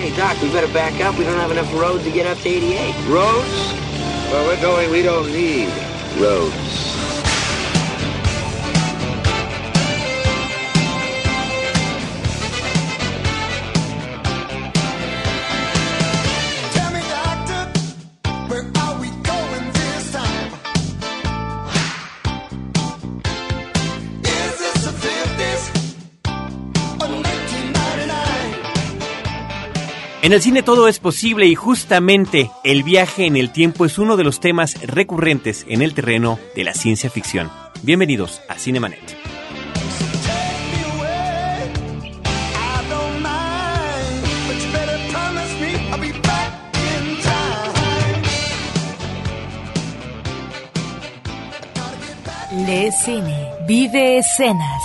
Hey, Doc, we better back up. We don't have enough road to get up to 88. Roads? Well, we're going, we don't need roads. En el cine todo es posible y justamente el viaje en el tiempo es uno de los temas recurrentes en el terreno de la ciencia ficción. Bienvenidos a Cinemanet. Lee cine, vive escenas.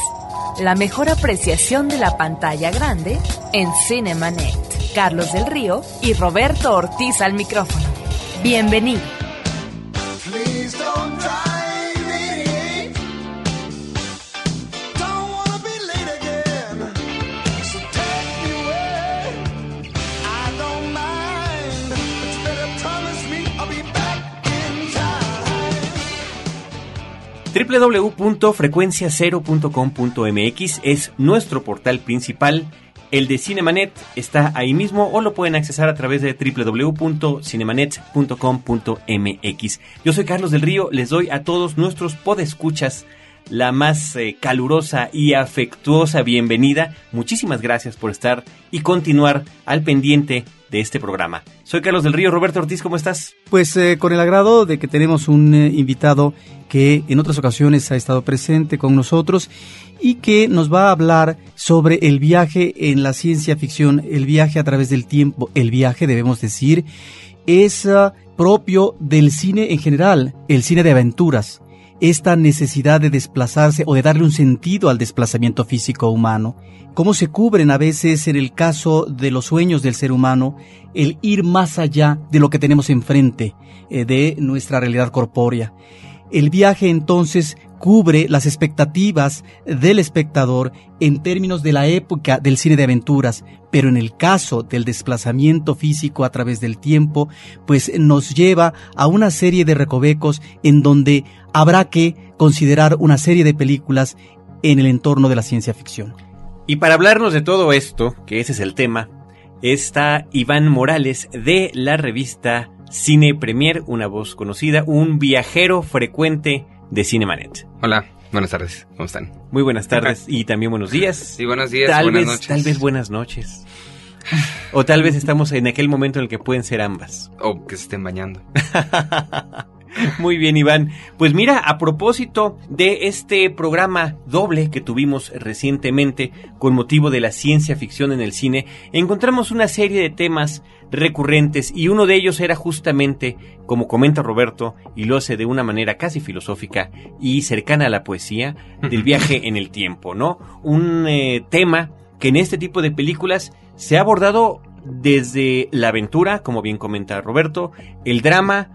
La mejor apreciación de la pantalla grande en Cinemanet. Carlos del Río y Roberto Ortiz al micrófono. Bienvenido. Www.frecuenciacero.com.mx es nuestro portal principal. El de Cinemanet está ahí mismo o lo pueden accesar a través de www.cinemanet.com.mx. Yo soy Carlos del Río, les doy a todos nuestros podescuchas la más eh, calurosa y afectuosa bienvenida. Muchísimas gracias por estar y continuar al pendiente de este programa. Soy Carlos del Río, Roberto Ortiz, ¿cómo estás? Pues eh, con el agrado de que tenemos un eh, invitado que en otras ocasiones ha estado presente con nosotros y que nos va a hablar sobre el viaje en la ciencia ficción, el viaje a través del tiempo, el viaje debemos decir, es ah, propio del cine en general, el cine de aventuras esta necesidad de desplazarse o de darle un sentido al desplazamiento físico humano, cómo se cubren a veces en el caso de los sueños del ser humano el ir más allá de lo que tenemos enfrente eh, de nuestra realidad corpórea. El viaje entonces cubre las expectativas del espectador en términos de la época del cine de aventuras, pero en el caso del desplazamiento físico a través del tiempo, pues nos lleva a una serie de recovecos en donde habrá que considerar una serie de películas en el entorno de la ciencia ficción. Y para hablarnos de todo esto, que ese es el tema, está Iván Morales de la revista Cine Premier, una voz conocida, un viajero frecuente de Cinemanet. Hola, buenas tardes, ¿cómo están? Muy buenas tardes y también buenos días. Sí, buenos días, Tal buenas vez, noches. tal vez buenas noches. O tal vez estamos en aquel momento en el que pueden ser ambas. O que se estén bañando. Muy bien, Iván. Pues mira, a propósito de este programa doble que tuvimos recientemente con motivo de la ciencia ficción en el cine, encontramos una serie de temas recurrentes y uno de ellos era justamente, como comenta Roberto, y lo hace de una manera casi filosófica y cercana a la poesía, del viaje en el tiempo, ¿no? Un eh, tema que en este tipo de películas se ha abordado desde la aventura, como bien comenta Roberto, el drama,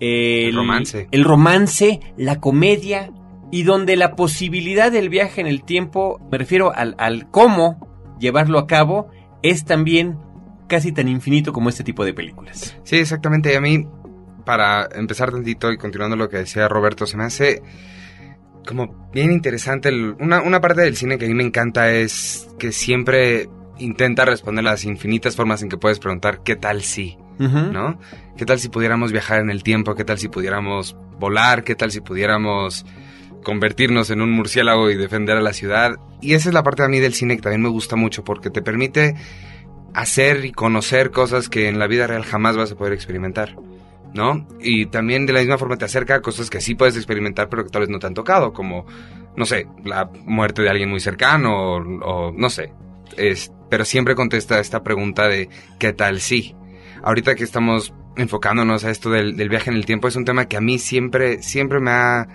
el, El romance. el romance, la comedia y donde la posibilidad del viaje en el tiempo, me refiero al, al cómo llevarlo a cabo, es también casi tan infinito como este tipo de películas. Sí, exactamente. Y a mí, para empezar tantito y continuando lo que decía Roberto, se me hace como bien interesante. el- una, una parte del cine que a mí me encanta es que siempre intenta responder las infinitas formas en que puedes preguntar qué tal si, ¿no? ¿Qué tal si pudiéramos viajar en el tiempo? ¿Qué tal si pudiéramos volar? ¿Qué tal si pudiéramos convertirnos en un murciélago y defender a la ciudad? Y esa es la parte a mí del cine que también me gusta mucho porque te permite hacer y conocer cosas que en la vida real jamás vas a poder experimentar, ¿no? Y también de la misma forma te acerca a cosas que sí puedes experimentar pero que tal vez no te han tocado, como, no sé, la muerte de alguien muy cercano o, o no sé. Pero siempre contesta esta pregunta de ¿qué tal si? Ahorita que estamos enfocándonos a esto del, viaje en el tiempo es un tema que a mí siempre, siempre me ha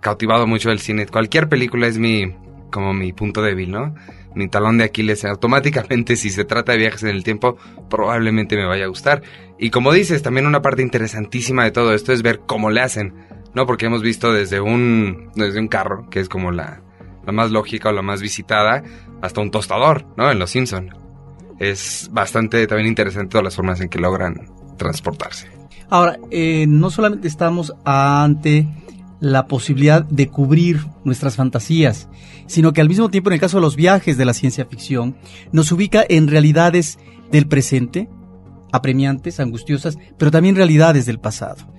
cautivado mucho el cine. Cualquier película es mi, como mi punto débil, ¿no? Mi talón de Aquiles. Automáticamente, si se trata de viajes en el tiempo, probablemente me vaya a gustar. Y como dices, también una parte interesantísima de todo esto es ver cómo le hacen, ¿no? Porque hemos visto desde un, desde un carro, que es como la, la más lógica o la más visitada, hasta un tostador, ¿no? En Los Simpson. Es bastante también interesante todas las formas en que logran transportarse. Ahora, eh, no solamente estamos ante la posibilidad de cubrir nuestras fantasías, sino que al mismo tiempo en el caso de los viajes de la ciencia ficción, nos ubica en realidades del presente, apremiantes, angustiosas, pero también realidades del pasado.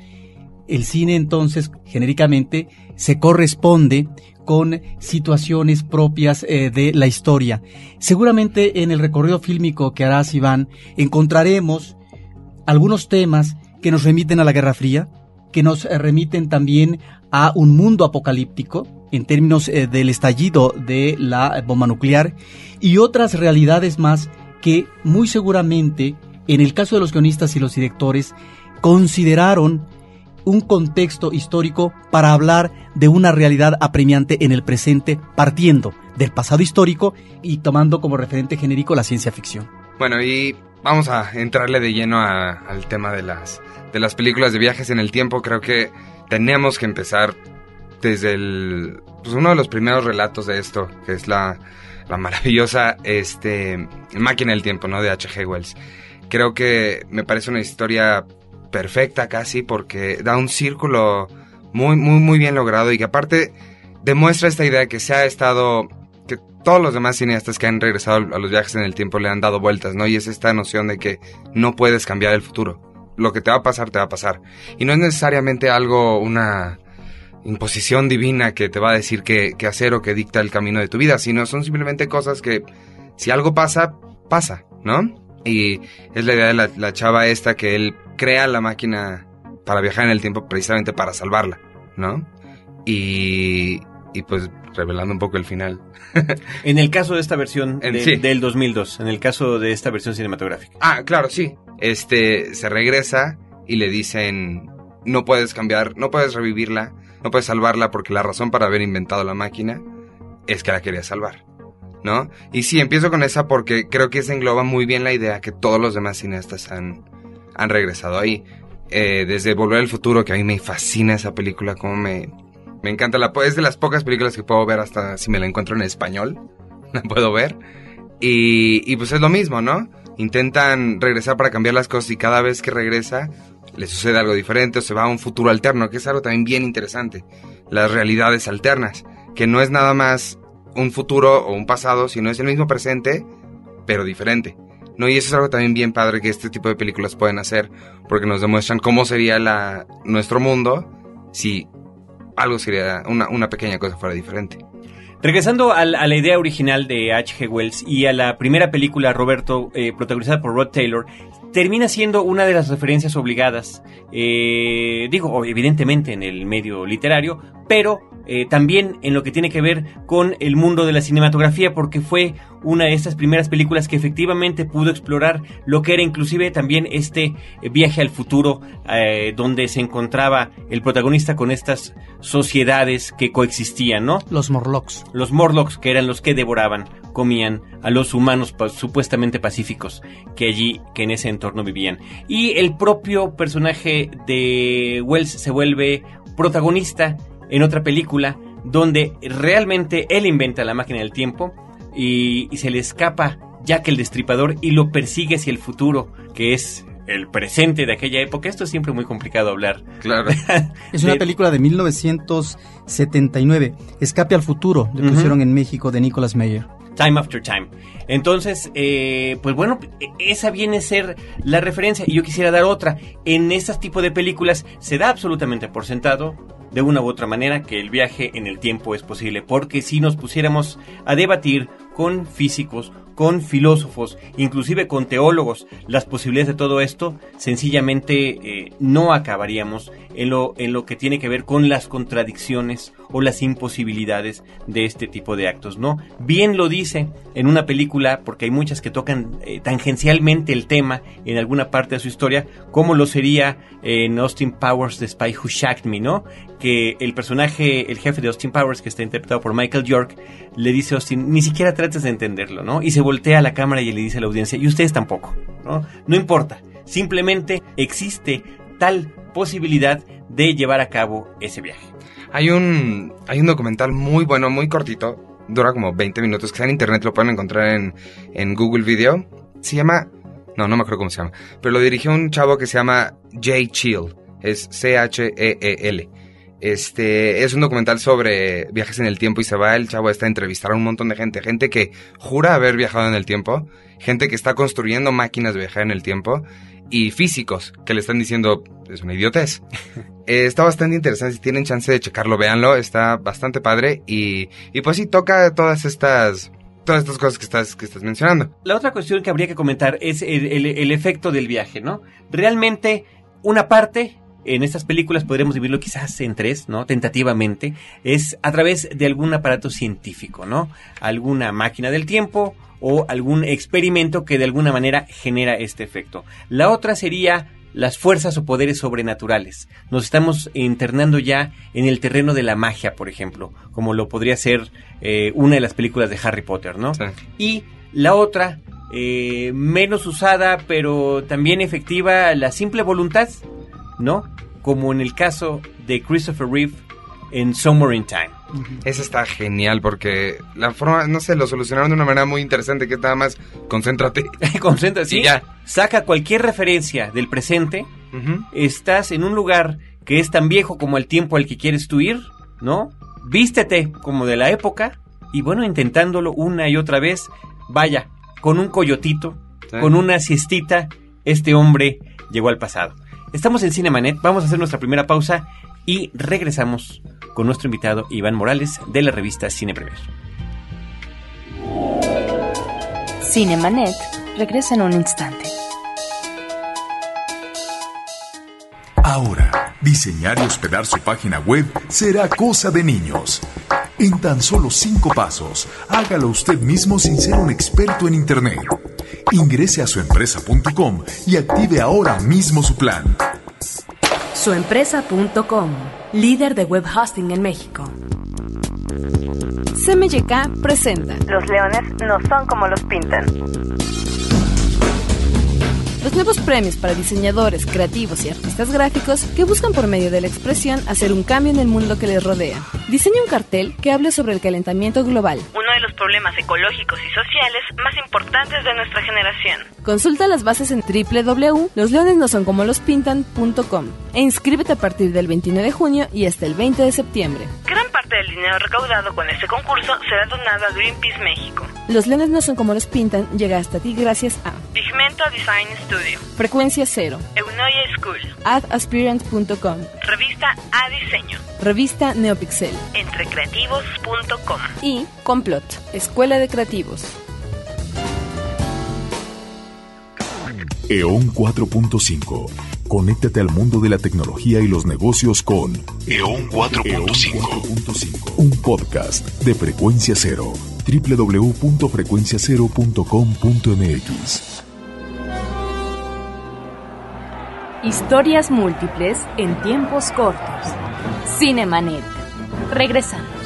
El cine entonces, genéricamente, se corresponde con situaciones propias eh, de la historia. Seguramente en el recorrido fílmico que harás, Iván, encontraremos algunos temas que nos remiten a la Guerra Fría, que nos eh, remiten también a un mundo apocalíptico en términos eh, del estallido de la bomba nuclear y otras realidades más que muy seguramente en el caso de los guionistas y los directores consideraron un contexto histórico para hablar de una realidad apremiante en el presente partiendo del pasado histórico y tomando como referente genérico la ciencia ficción. Bueno, y vamos a entrarle de lleno a- al tema de las, de las películas de viajes en el tiempo. Creo que tenemos que empezar desde el, pues uno de los primeros relatos de esto, que es la, la maravillosa este, Máquina del Tiempo, ¿no? De H.G. Wells. Creo que me parece una historia perfecta casi porque da un círculo muy, muy, muy bien logrado y que aparte demuestra esta idea que se ha estado que todos los demás cineastas que han regresado a los viajes en el tiempo le han dado vueltas, ¿no? Y es esta noción de que no puedes cambiar el futuro. Lo que te va a pasar, te va a pasar. Y no es necesariamente algo, una imposición divina que te va a decir qué hacer o que dicta el camino de tu vida, sino son simplemente cosas que si algo pasa, pasa, ¿no? Y es la idea de la, la chava esta que él crea la máquina para viajar en el tiempo precisamente para salvarla, ¿no? Y, y pues revelando un poco el final. En el caso de esta versión En de- sí. del 2002, en el caso de esta versión cinematográfica. Ah, claro, sí. Este se regresa y le dicen no puedes cambiar, no puedes revivirla, no puedes salvarla porque la razón para haber inventado la máquina es que la quería salvar, ¿no? Y sí, empiezo con esa porque creo que se engloba muy bien la idea que todos los demás cineastas han, han regresado ahí. Eh, desde Volver al Futuro, que a mí me fascina esa película, como me, me encanta. La, es de las pocas películas que puedo ver hasta si me la encuentro en español. La puedo ver. Y, y pues es lo mismo, ¿no? Intentan regresar para cambiar las cosas y cada vez que regresa le sucede algo diferente o se va a un futuro alterno, que es algo también bien interesante. Las realidades alternas, que no es nada más un futuro o un pasado, sino es el mismo presente, pero diferente. ¿no? Y eso es algo también bien padre que este tipo de películas pueden hacer, porque nos demuestran cómo sería la, nuestro mundo si algo sería, una, una pequeña cosa fuera diferente. Regresando al- a, la idea original de H.G. Wells y a la primera película, Roberto, eh, protagonizada por Rod Taylor, termina siendo una de las referencias obligadas, eh, digo, evidentemente en el medio literario, pero eh, también en lo que tiene que ver con el mundo de la cinematografía, porque fue una de estas primeras películas que efectivamente pudo explorar lo que era inclusive también este viaje al futuro, eh, donde se encontraba el protagonista con estas sociedades que coexistían, ¿no? Los Morlocks. Los Morlocks, que eran los que devoraban, comían a los humanos supuestamente pacíficos que allí, que en ese entorno vivían. Y el propio personaje de Wells se vuelve protagonista en otra película donde realmente él inventa la máquina del tiempo y, y se le escapa Jack el Destripador y lo persigue hacia el futuro, que es el presente de aquella época. Esto es siempre muy complicado hablar. Claro. Es una De- película de 1979, Escape al futuro, le pusieron en México de Nicolas Meyer. Time After Time. Entonces, eh, pues bueno, esa viene a ser la referencia y yo quisiera dar otra. En este tipo de películas se da absolutamente por sentado, de una u otra manera, que el viaje en el tiempo es posible, porque si nos pusiéramos a debatir con físicos, con filósofos, inclusive con teólogos, las posibilidades de todo esto, sencillamente eh, no acabaríamos en lo, en lo que tiene que ver con las contradicciones o las imposibilidades de este tipo de actos, ¿no? Bien lo dice en una película, porque hay muchas que tocan eh, tangencialmente el tema en alguna parte de su historia, como lo sería en Austin Powers, The Spy Who Shagged Me, ¿no? Que el personaje, el jefe de Austin Powers, que está interpretado por Michael York, le dice a Austin, ni siquiera trates de entenderlo, ¿no? Y se voltea la cámara y le dice a la audiencia, y ustedes tampoco, ¿no? No importa, simplemente existe tal posibilidad de llevar a cabo ese viaje. Hay un, hay un documental muy bueno, muy cortito, dura como 20 minutos, que está en internet, lo pueden encontrar en, en Google Video, Se llama... No, no me acuerdo cómo se llama. Pero lo dirigió un chavo que se llama Jay Chill. Es C-H-E-E-L. Este es un documental sobre viajes en el tiempo y se va el chavo a entrevistar a un montón de gente, gente que jura haber viajado en el tiempo, gente que está construyendo máquinas de viajar en el tiempo y físicos que le están diciendo es una idiotez. Eh, está bastante interesante, si tienen chance de checarlo, véanlo, está bastante padre y, y pues sí toca todas estas todas estas cosas que estás que estás mencionando. La otra cuestión que habría que comentar es el, el- el efecto del viaje, ¿no? Realmente, una parte, en estas películas podremos dividirlo quizás en tres, ¿no? Tentativamente, es a través de algún aparato científico, ¿no? Alguna máquina del tiempo o algún experimento que de alguna manera genera este efecto. La otra sería las fuerzas o poderes sobrenaturales. Nos estamos internando ya en el terreno de la magia, por ejemplo, como lo podría ser eh, una de las películas de Harry Potter, ¿no? Sí. Y la otra, eh, menos usada, pero también efectiva, la simple voluntad, ¿no? Como en el caso de Christopher Reeve en Somewhere in Time. Eso está genial porque la forma, no sé, lo solucionaron de una manera muy interesante que es nada más concéntrate. Concéntrate, Y ya. saca cualquier referencia del presente, estás en un lugar que es tan viejo como el tiempo al que quieres tú ir, ¿no? Vístete como de la época y bueno, intentándolo una y otra vez, vaya, con un coyotito, Sí. con una siestita, este hombre llegó al pasado. Estamos en Cinemanet, vamos a hacer nuestra primera pausa y regresamos con nuestro invitado Iván Morales de la revista Cine Premier. Cinemanet regresa en un instante. Ahora, diseñar y hospedar su página web será cosa de niños. En tan solo cinco pasos, hágalo usted mismo sin ser un experto en Internet. Ingrese a suempresa.com y active ahora mismo su plan. Suempresa.com, líder de web hosting en México. CMYK presenta Los leones no son como los pintan. Los nuevos premios para diseñadores, creativos y artistas gráficos que buscan por medio de la expresión hacer un cambio en el mundo que les rodea. Diseña un cartel que hable sobre el calentamiento global. Uno de los problemas ecológicos y sociales más importantes de nuestra generación. Consulta las bases en www.losleonesnosoncomoLosPintan.com e inscríbete a partir del 29 de junio y hasta el 20 de septiembre. Gran parte del dinero recaudado con este concurso será donado a Greenpeace México. Los leones no son como los pintan llega hasta ti gracias a Pigmento Design Studio. Frecuencia Cero, Eunoia School. adaspirant.com, Revista A Diseño. revista Neopixel Entrecreativos.com. y Complot, Escuela de Creativos. EON 4.5. Conéctate al mundo de la tecnología y los negocios con EON 4.5. Un podcast de frecuencia cero. www.frecuenciacero.com.mx. Historias múltiples en tiempos cortos. Cinemanet. Regresamos.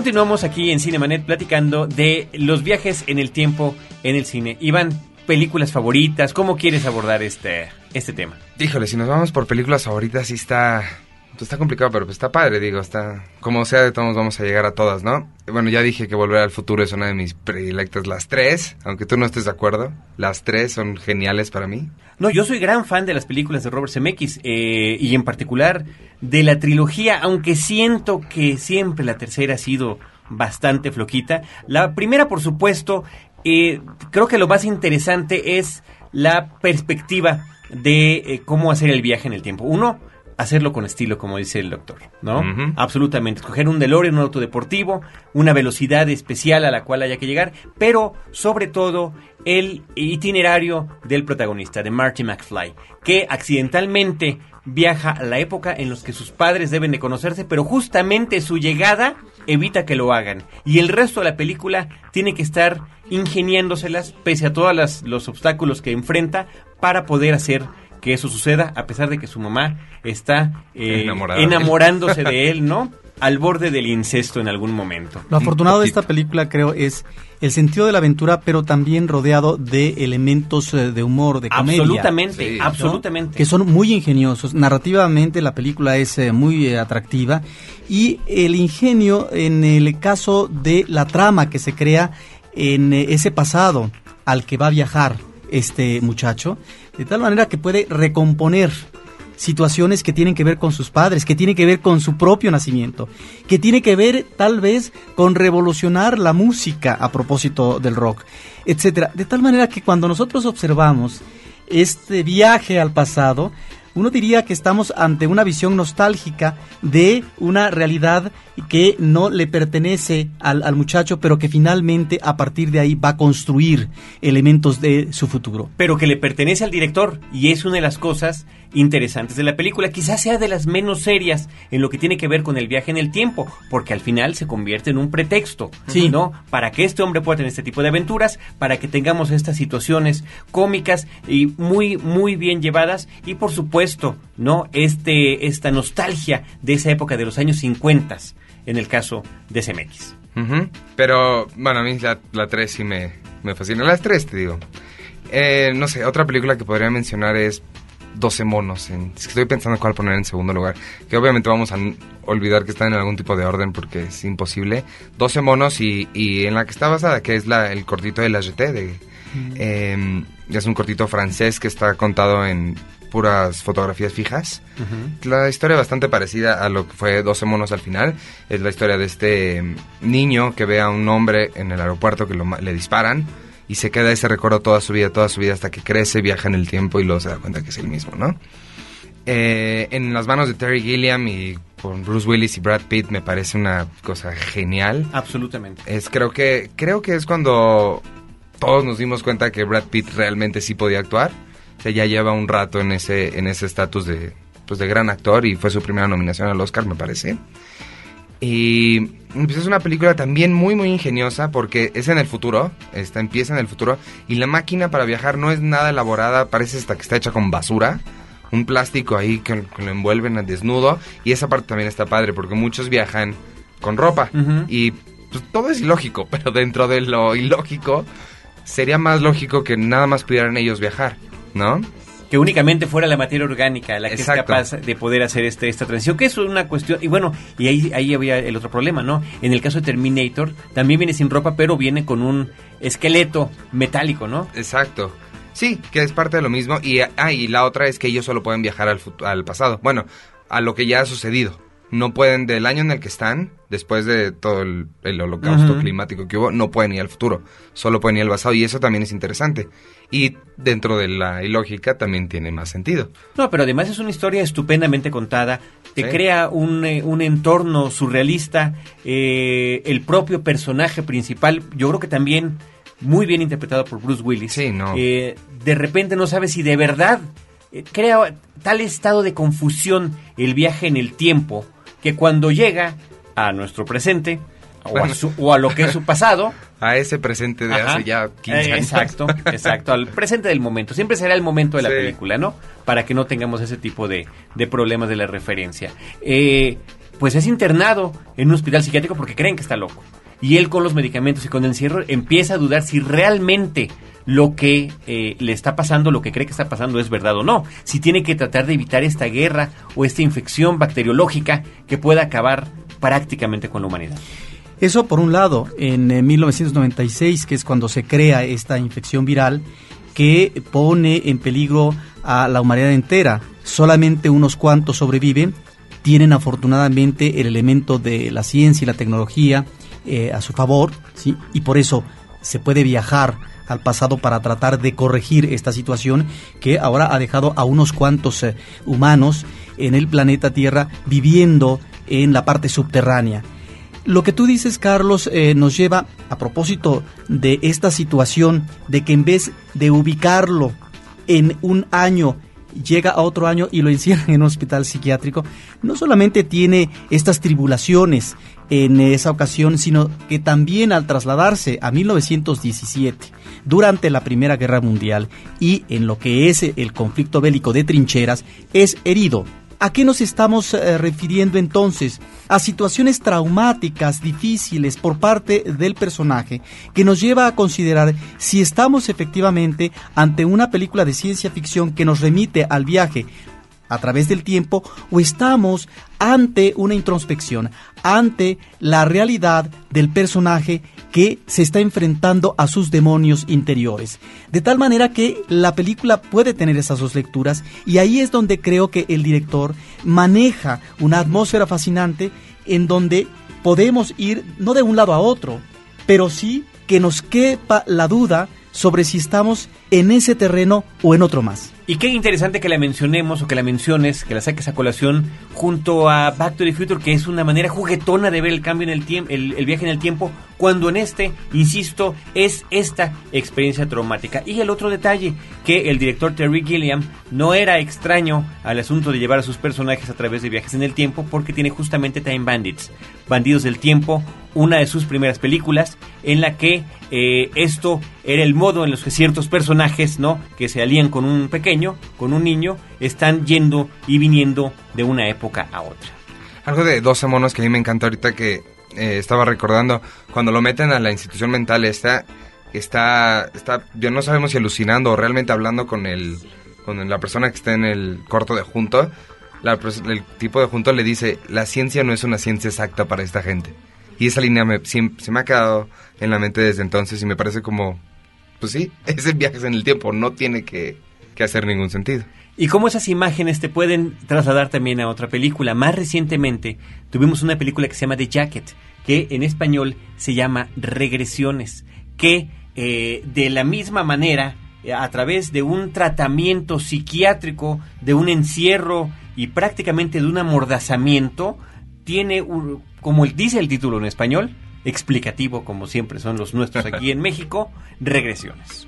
Continuamos aquí en Cinemanet platicando de los viajes en el tiempo en el cine. Iván, películas favoritas, ¿cómo quieres abordar este, este tema? Híjole, si nos vamos por películas favoritas, sí está. Pues está complicado, pero pues está padre, digo, está. Como sea, de todos vamos a llegar a todas, ¿no? Bueno, ya dije que Volver al Futuro es una de mis predilectas, las tres, aunque tú no estés de acuerdo. Las tres son geniales para mí. No, yo soy gran fan de las películas de Robert Zemeckis eh, y en particular de la trilogía, aunque siento que siempre la tercera ha sido bastante floquita. La primera, por supuesto, eh, creo que lo más interesante es la perspectiva de eh, cómo hacer el viaje en el tiempo. Uno, hacerlo con estilo, como dice el doctor, ¿no? Absolutamente. Escoger un DeLorean, un auto deportivo, una velocidad especial a la cual haya que llegar, pero sobre todo el itinerario del protagonista, de Marty McFly, que accidentalmente viaja a la época en los que sus padres deben de conocerse, pero justamente su llegada evita que lo hagan. Y el resto de la película tiene que estar ingeniándoselas, pese a todos los obstáculos que enfrenta, para poder hacer que eso suceda, a pesar de que su mamá está eh, enamorándose de él, ¿no? al borde del incesto en algún momento. Lo afortunado de esta película, creo, es el sentido de la aventura, pero también rodeado de elementos eh, de humor, de comedia. Absolutamente, Sí. ¿no? absolutamente. Que son muy ingeniosos. Narrativamente la película es eh, muy eh, atractiva y el ingenio en el caso de la trama que se crea en eh, ese pasado al que va a viajar este muchacho, de tal manera que puede recomponer situaciones que tienen que ver con sus padres, que tienen que ver con su propio nacimiento, que tiene que ver tal vez con revolucionar la música a propósito del rock, etcétera. De tal manera que cuando nosotros observamos este viaje al pasado, uno diría que estamos ante una visión nostálgica de una realidad que no le pertenece al, al muchacho, pero que finalmente a partir de ahí va a construir elementos de su futuro. pero que le pertenece al director y es una de las cosas interesantes de la película. Quizás sea de las menos serias en lo que tiene que ver con el viaje en el tiempo, porque al final se convierte en un pretexto, Sí. ¿no? Para que este hombre pueda tener este tipo de aventuras, para que tengamos estas situaciones cómicas y muy muy bien llevadas y por supuesto, ¿no? Este esta nostalgia de esa época de los años 50 en el caso de CMX. Pero, bueno, a mí la, la 3 sí me, me fascina. Las 3, te digo. Eh, no sé, otra película que podría mencionar es 12 monos. En, es que estoy pensando cuál poner en segundo lugar. Que obviamente vamos a olvidar que están en algún tipo de orden porque es imposible. 12 monos y, y en la que está basada, que es la, el cortito de la GT. De, eh, es un cortito francés que está contado en puras fotografías fijas. La historia bastante parecida a lo que fue 12 monos al final. Es la historia de este mm, niño que ve a un hombre en el aeropuerto que lo le disparan y se queda ese recuerdo toda su vida, toda su vida hasta que crece, viaja en el tiempo y luego se da cuenta que es el mismo, ¿no? Eh, en las manos de Terry Gilliam y con Bruce Willis y Brad Pitt me parece una cosa genial. Absolutamente. Es creo que creo que es cuando todos nos dimos cuenta que Brad Pitt realmente sí podía actuar. O sea, ya lleva un rato en ese en ese estatus de pues de gran actor y fue su primera nominación al Oscar, me parece. Y pues es una película también muy muy ingeniosa porque es en el futuro, está empieza en el futuro y la máquina para viajar no es nada elaborada, parece hasta que está hecha con basura, un plástico ahí que, que lo envuelven al desnudo y esa parte también está padre porque muchos viajan con ropa y pues, todo es ilógico, pero dentro de lo ilógico sería más lógico que nada más pudieran ellos viajar, ¿no? Que únicamente fuera la materia orgánica la que Exacto. es capaz de poder hacer este, esta transición, que es una cuestión, y bueno, y ahí, ahí había el otro problema, ¿no? En el caso de Terminator, también viene sin ropa, pero viene con un esqueleto metálico, ¿no? Exacto. Sí, que es parte de lo mismo. Y, ah, y la otra es que ellos solo pueden viajar al, al pasado. Bueno, a lo que ya ha sucedido. No pueden, del año en el que están, después de todo el, el holocausto climático que hubo, no pueden ir al futuro. Solo pueden ir al pasado. Y eso también es interesante. Y dentro de la ilógica también tiene más sentido. No, pero además es una historia estupendamente contada, te Sí. crea un, eh, un entorno surrealista, eh, el propio personaje principal, yo creo que también muy bien interpretado por Bruce Willis. Sí, no. Eh, de repente no sabes si de verdad eh, crea tal estado de confusión el viaje en el tiempo que cuando llega a nuestro presente o, a, su- o a lo que es su pasado, A ese presente de Ajá. hace ya 15 Eh, años. Exacto, exacto, al presente del momento. Siempre será el momento de la Sí. película, ¿no? Para que no tengamos ese tipo de, de problemas de la referencia. Eh, pues es internado en un hospital psiquiátrico porque creen que está loco. Y él con los medicamentos y con el encierro empieza a dudar si realmente lo que eh, le está pasando, lo que cree que está pasando es verdad o no. Si tiene que tratar de evitar esta guerra o esta infección bacteriológica que pueda acabar prácticamente con la humanidad. Eso por un lado, en eh, 1996, que es cuando se crea esta infección viral que pone en peligro a la humanidad entera. Solamente unos cuantos sobreviven, tienen afortunadamente el elemento de la ciencia y la tecnología eh, a su favor, y por eso se puede viajar al pasado para tratar de corregir esta situación que ahora ha dejado a unos cuantos eh, humanos en el planeta Tierra viviendo en la parte subterránea. Lo que tú dices, Carlos, eh, nos lleva a propósito de esta situación de que en vez de ubicarlo en un año, llega a otro año y lo encierran en un hospital psiquiátrico, no solamente tiene estas tribulaciones en esa ocasión, sino que también al trasladarse a 1917, durante la Primera Guerra Mundial y en lo que es el conflicto bélico de trincheras, es herido ¿A qué nos estamos eh, refiriendo entonces? A situaciones traumáticas, difíciles por parte del personaje, que nos lleva a considerar si estamos efectivamente ante una película de ciencia ficción que nos remite al viaje a través del tiempo o estamos ante una introspección, ante la realidad del personaje que se está enfrentando a sus demonios interiores. De tal manera que la película puede tener esas dos lecturas y ahí es donde creo que el director maneja una atmósfera fascinante en donde podemos ir no de un lado a otro, pero sí que nos quepa la duda sobre si estamos en ese terreno o en otro más. Y qué interesante que la mencionemos o que la menciones, que la saques a colación junto a Back to the Future, que es una manera juguetona de ver el cambio en el tiempo, el, el viaje en el tiempo, cuando en este, insisto, es esta experiencia traumática. Y el otro detalle, que el director Terry Gilliam no era extraño al asunto de llevar a sus personajes a través de viajes en el tiempo, porque tiene justamente Time Bandits, Bandidos del Tiempo, una de sus primeras películas, en la que eh, esto era el modo en los que ciertos personajes, ¿no? Que se alían con un pequeño, con un niño, están yendo y viniendo de una época a otra. Algo de 12 monos que a mí me encanta ahorita que eh, estaba recordando, cuando lo meten a la institución mental esta, está, está, yo no sabemos si alucinando o realmente hablando con el, con la persona que está en el corto de junto, el tipo de junto le dice, la ciencia no es una ciencia exacta para esta gente. Y esa línea se me ha quedado en la mente desde entonces y me parece como, pues sí, ese viaje en el tiempo no tiene que, que hacer ningún sentido. Y cómo esas imágenes te pueden trasladar también a otra película. Más recientemente tuvimos una película que se llama The Jacket, que en español se llama Regresiones, que eh, de la misma manera, a través de un tratamiento psiquiátrico, de un encierro y prácticamente de un amordazamiento, tiene, un- como dice el título en español, explicativo como siempre son los nuestros aquí en México, regresiones.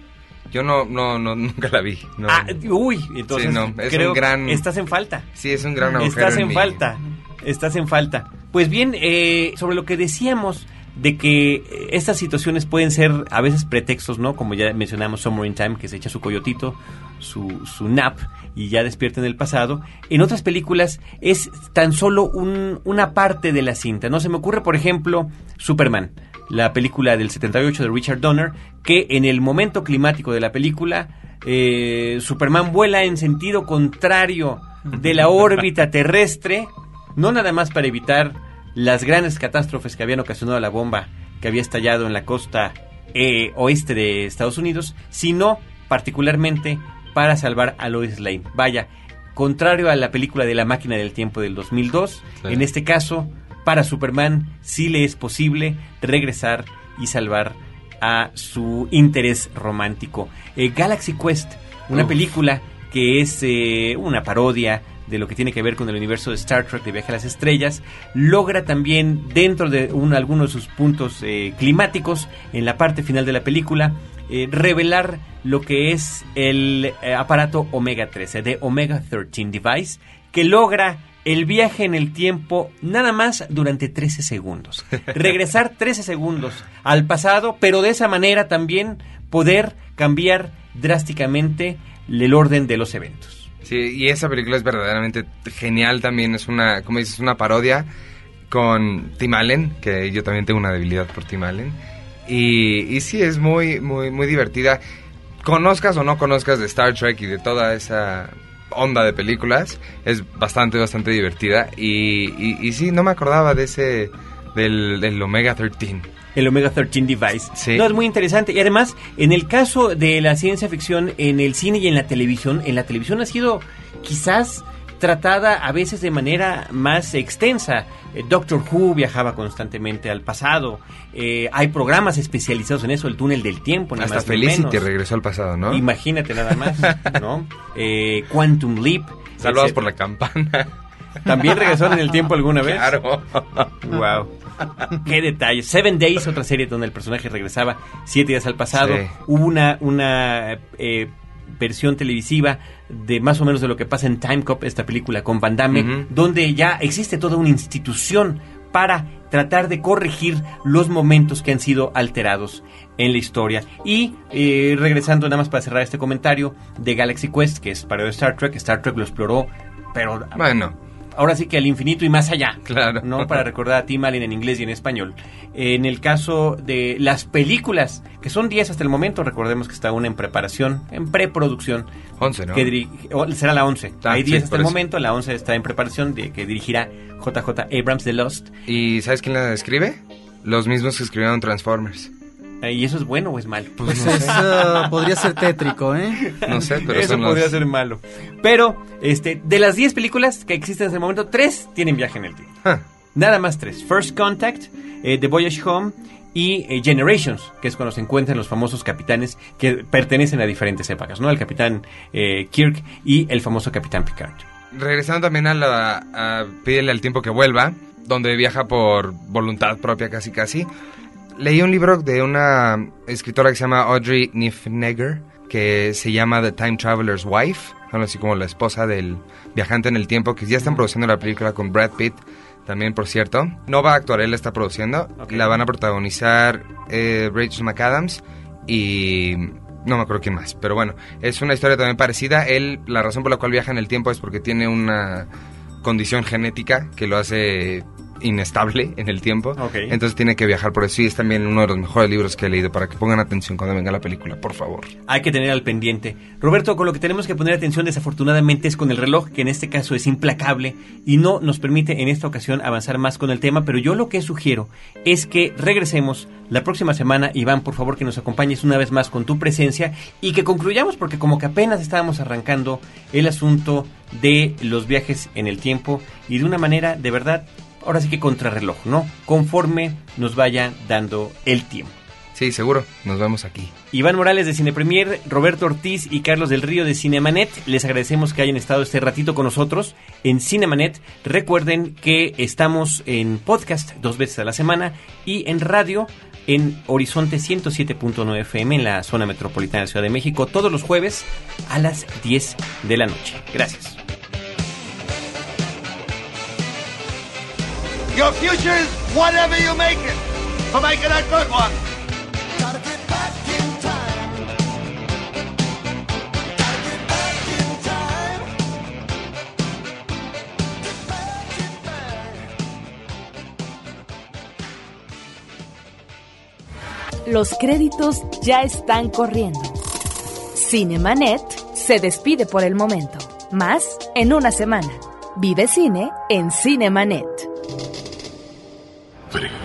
Yo no, no, no nunca la vi. No. Ah, uy, entonces Sí, no, es creo un gran- estás en falta. Sí, es un gran agujero Estás en mi- falta. Estás en falta. Pues bien, eh, sobre lo que decíamos de que estas situaciones pueden ser a veces pretextos, ¿no? Como ya mencionamos Summer in Time, que se echa su coyotito, su, su nap y ya despierta en el pasado. En otras películas es tan solo un- una parte de la cinta, ¿no? Se me ocurre, por ejemplo, Superman, la película del 78 de Richard Donner, que en el momento climático de la película, eh, Superman vuela en sentido contrario de la órbita terrestre, no nada más para evitar las grandes catástrofes que habían ocasionado la bomba que había estallado en la costa eh, oeste de Estados Unidos, sino particularmente para salvar a Lois Lane. Vaya, contrario a la película de la máquina del tiempo del 2002, Sí. en este caso, para Superman sí le es posible regresar y salvar a su interés romántico. Eh, Galaxy Quest, una Uf. película que es eh, una parodia de lo que tiene que ver con el universo de Star Trek de Viaje a las Estrellas, logra también dentro de un, algunos de sus puntos eh, climáticos, en la parte final de la película, eh, revelar lo que es el eh, aparato Omega 13, de Omega 13 Device, que logra el viaje en el tiempo nada más durante 13 segundos. Regresar 13 segundos al pasado, pero de esa manera también poder cambiar drásticamente el orden de los eventos. Sí, y esa película es verdaderamente genial también. Es una, como dices, una parodia con Tim Allen, que yo también tengo una debilidad por Tim Allen. Y, sí, es muy, muy, muy divertida. Conozcas o no conozcas de Star Trek y de toda esa onda de películas, es bastante, bastante divertida. Y, y, y sí, no me acordaba de ese, del, del Omega 13. El Omega 13 Device. Sí. No, es muy interesante. Y además, en el caso de la ciencia ficción en el cine y en la televisión, en la televisión ha sido quizás tratada a veces de manera más extensa. Eh, Doctor Who viajaba constantemente al pasado. Eh, hay programas especializados en eso, el túnel del tiempo. Hasta más Felicity menos. regresó al pasado, ¿no? Imagínate nada más, ¿no? Eh, Quantum Leap. Salvados por la campana. ¿También regresaron en el tiempo alguna vez? Claro. Wow. Qué detalle. Seven Days, otra serie donde el personaje regresaba siete días al pasado. Sí. Hubo una, una eh, versión televisiva de más o menos de lo que pasa en Time Cop, esta película con Van Damme, donde ya existe toda una institución para tratar de corregir los momentos que han sido alterados en la historia. Y eh, regresando nada más para cerrar este comentario de Galaxy Quest, que es para Star Trek, Star Trek lo exploró, pero Bueno, ahora sí que al infinito y más allá. Claro. ¿no? Para recordar a Tim Allen en inglés y en español. En el caso de las películas, que son 10 hasta el momento, recordemos que está una en preparación, en preproducción. 11, ¿no? Que será la 11. Ah, Hay sí, 10 hasta el eso. momento, la 11 está en preparación, de, que dirigirá JJ Abrams de Lost. ¿Y sabes quién la escribe? Los mismos que escribieron Transformers. Eh, ¿Y eso es bueno o es malo? Pues es, ah, podría ser tétrico, ¿eh? No sé, pero Eso son los- podría ser malo. Pero, este, de las 10 películas que existen hasta el momento, 3 tienen viaje en el tiempo. Ah, Nada más tres. First Contact, eh, The Voyage Home y eh, Generations, que es cuando se encuentran los famosos capitanes que pertenecen a diferentes épocas, ¿no? El capitán eh, Kirk y el famoso capitán Picard. Regresando también a la a Pídele al tiempo que vuelva, donde viaja por voluntad propia casi casi. Leí un libro de una escritora que se llama Audrey Niffenegger, que se llama The Time Traveler's Wife, algo así como la esposa del viajante en el tiempo, que ya están produciendo la película con Brad Pitt, también por cierto. No va a actuar, él la está produciendo. Ok. La van a protagonizar eh, Rachel McAdams y no me acuerdo quién más, pero bueno, es una historia también parecida. Él, la razón por la cual viaja en el tiempo es porque tiene una condición genética que lo hace inestable en el tiempo. Entonces tiene que viajar por eso y es también uno de los mejores libros que he leído para que pongan atención cuando venga la película, por favor. Hay que tener al pendiente. Roberto, con lo que tenemos que poner atención desafortunadamente es con el reloj, que en este caso es implacable y no nos permite en esta ocasión avanzar más con el tema, pero yo lo que sugiero es que regresemos la próxima semana. Iván, por favor, que nos acompañes una vez más con tu presencia y que concluyamos, porque como que apenas estábamos arrancando el asunto de los viajes en el tiempo y de una manera de verdad, ahora sí que contrarreloj, ¿no? Conforme nos vaya dando el tiempo. Sí, seguro, nos vemos aquí. Iván Morales de Cine Premier, Roberto Ortiz y Carlos del Río de Cinemanet, les agradecemos que hayan estado este ratito con nosotros en Cinemanet. Recuerden que estamos en podcast dos veces a la semana y en radio en Horizonte 107.9 FM en la zona metropolitana de Ciudad de México todos los jueves a las 10 de la noche. Gracias. Your future is whatever you make it. So make it a good one. Los créditos ya están corriendo. Cinemanet se despide por el momento. Más en una semana. Vive cine en Cinemanet.